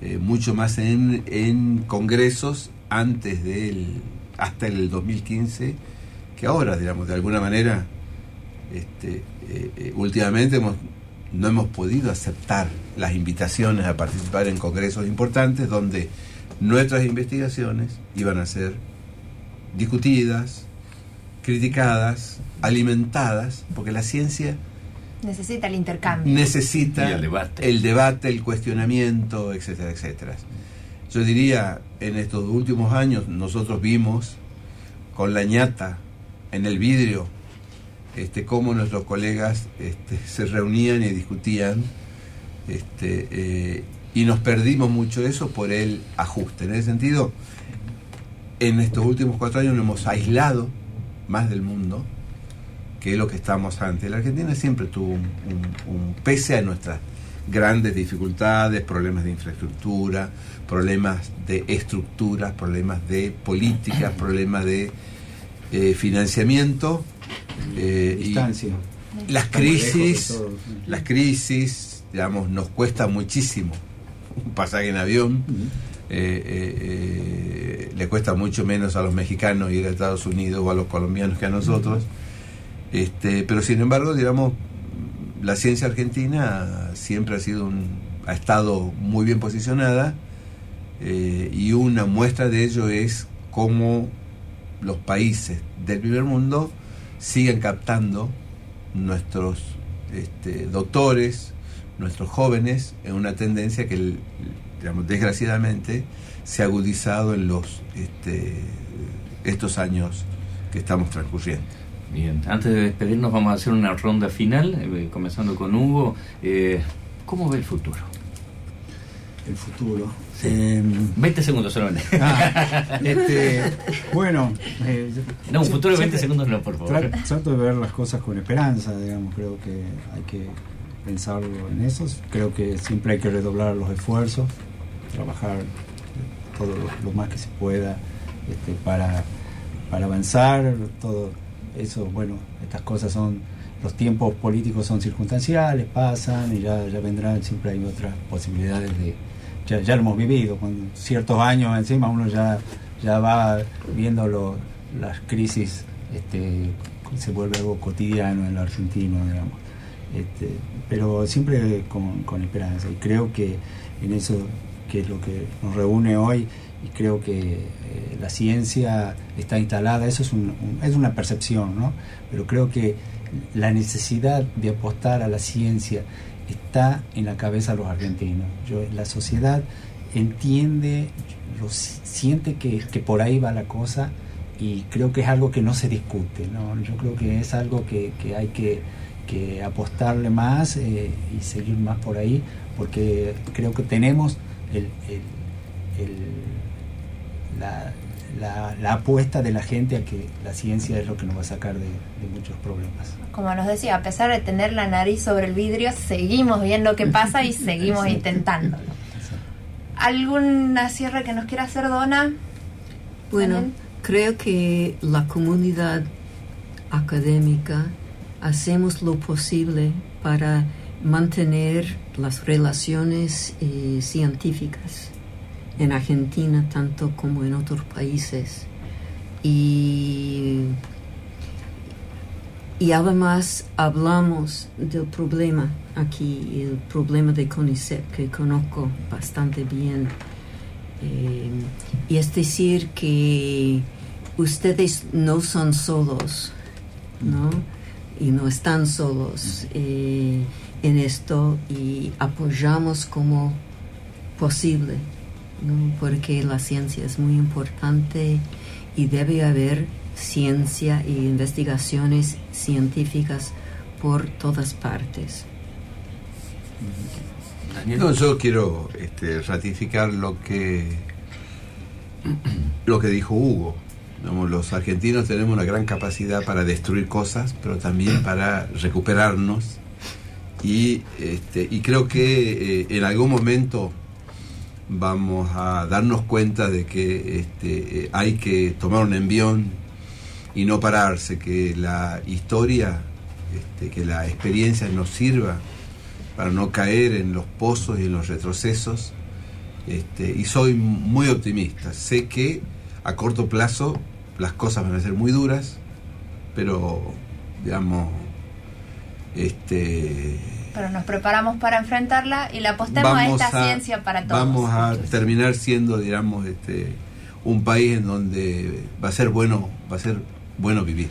eh, mucho más en, congresos antes del hasta el 2015 que ahora digamos de alguna manera este, eh, eh, últimamente no hemos podido aceptar las invitaciones a participar en congresos importantes donde nuestras investigaciones iban a ser discutidas criticadas alimentadas porque la ciencia Necesita el intercambio. necesita Y el debate. el debate, el cuestionamiento, etcétera, etcétera. Yo diría, en estos últimos años nosotros vimos con la ñata en el vidrio este, cómo nuestros colegas este, se reunían y discutían este, eh, y nos perdimos mucho eso por el ajuste. En ese sentido, en estos últimos cuatro años nos hemos aislado más del mundo que lo que estábamos antes. La Argentina siempre tuvo un, un- un- pese a nuestras grandes dificultades, problemas de infraestructura, problemas de estructuras, problemas de políticas, problemas de eh, financiamiento, eh, y Distancia. las crisis, las crisis, digamos, nos cuesta muchísimo un pasaje en avión. eh, eh, eh, le cuesta mucho menos a los mexicanos ir a Estados Unidos o a los colombianos que a nosotros. Este, pero sin embargo, digamos, la ciencia argentina siempre ha sido un, ha estado muy bien posicionada y una muestra de ello es cómo los países del primer mundo siguen captando nuestros este, doctores, nuestros jóvenes, en una tendencia que, digamos, desgraciadamente se ha agudizado en los este, estos años que estamos transcurriendo. Bien, antes de despedirnos vamos a hacer una ronda final, eh, comenzando con Hugo. Eh, ¿Cómo ve el futuro? El futuro. Sí. Em, 20 segundos solamente. Ah, este, bueno, eh, No, un futuro de 20 siempre segundos no, por favor. tra- Trato de ver las cosas con esperanza, digamos, creo que hay que pensarlo en eso. Creo que siempre hay que redoblar los esfuerzos, trabajar todo lo, lo más que se pueda este, para, para avanzar, todo eso, bueno, estas cosas son los tiempos políticos son circunstanciales, pasan y ya, ya vendrán, siempre hay otras posibilidades de... Ya, ya lo hemos vivido, con ciertos años encima uno ya, ya va viendo lo- las crisis, este, se vuelve algo cotidiano en lo argentino, digamos. Este, pero siempre con, esperanza y creo que en eso que es lo que nos reúne hoy y creo que eh, la ciencia está instalada, eso es, un- un- una percepción, ¿no? pero creo que la necesidad de apostar a la ciencia está en la cabeza de los argentinos. Yo, la sociedad entiende, siente que, por ahí va la cosa y creo que es algo que no se discute. ¿no? Yo creo que es algo que hay que, que apostarle más eh, y seguir más por ahí porque creo que tenemos el, el- el- la, la- la apuesta de la gente a que la ciencia es lo que nos va a sacar de, de muchos problemas. Como nos decía, a pesar de tener la nariz sobre el vidrio, seguimos viendo qué pasa y seguimos intentándolo. ¿Alguna cierre que nos quiera hacer Dona? Bueno, creo que la comunidad académica hacemos lo posible para mantener las relaciones eh, científicas en Argentina tanto como en otros países y y además hablamos del problema aquí, el problema de CONICET, que conozco bastante bien. Eh, y es decir que ustedes no son solos, ¿no? Y no están solos eh, en esto y apoyamos como posible, ¿no? Porque la ciencia es muy importante y debe haber ciencia e investigaciones científicas por todas partes. No, yo quiero este, ratificar lo que lo que dijo Hugo. Los argentinos tenemos una gran capacidad para destruir cosas, pero también para recuperarnos. Y, este, creo que eh, en algún momento vamos a darnos cuenta de que este, eh, hay que tomar un envión y no pararse, que la historia, este, que la experiencia nos sirva para no caer en los pozos y en los retrocesos. Y soy muy optimista. Sé que a corto plazo las cosas van a ser muy duras, pero digamos, este, Pero nos preparamos para enfrentarla y la apostemos a esta ciencia para todos. vamos a terminar siendo, digamos, este, un país en donde va a ser bueno, va a ser bueno vivir,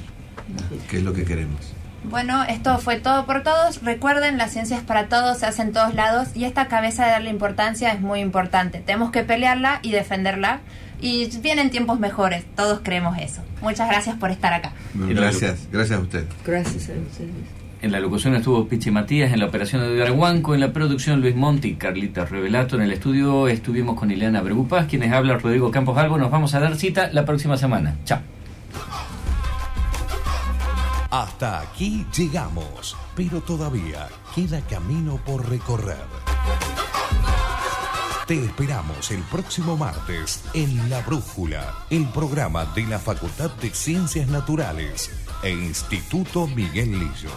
que es lo que queremos. Bueno, esto fue todo por todos. Recuerden, la ciencia es para todos, se hace en todos lados y esta cabeza de darle importancia es muy importante. Tenemos que pelearla y defenderla y vienen tiempos mejores, todos creemos eso. Muchas gracias por estar acá. Gracias, gracias a usted. Gracias a ustedes. En la locución estuvo Pichi Matías, en la operación de Arguanco, en la producción Luis Monti, Carlita Revelato, en el estudio estuvimos con Ileana Bergupaz, quienes habla Rodrigo Campos Algo. Nos vamos a dar cita la próxima semana. Chao. Hasta aquí llegamos, pero todavía queda camino por recorrer. Te esperamos el próximo martes en La Brújula, el programa de la Facultad de Ciencias Naturales e Instituto Miguel Lillo.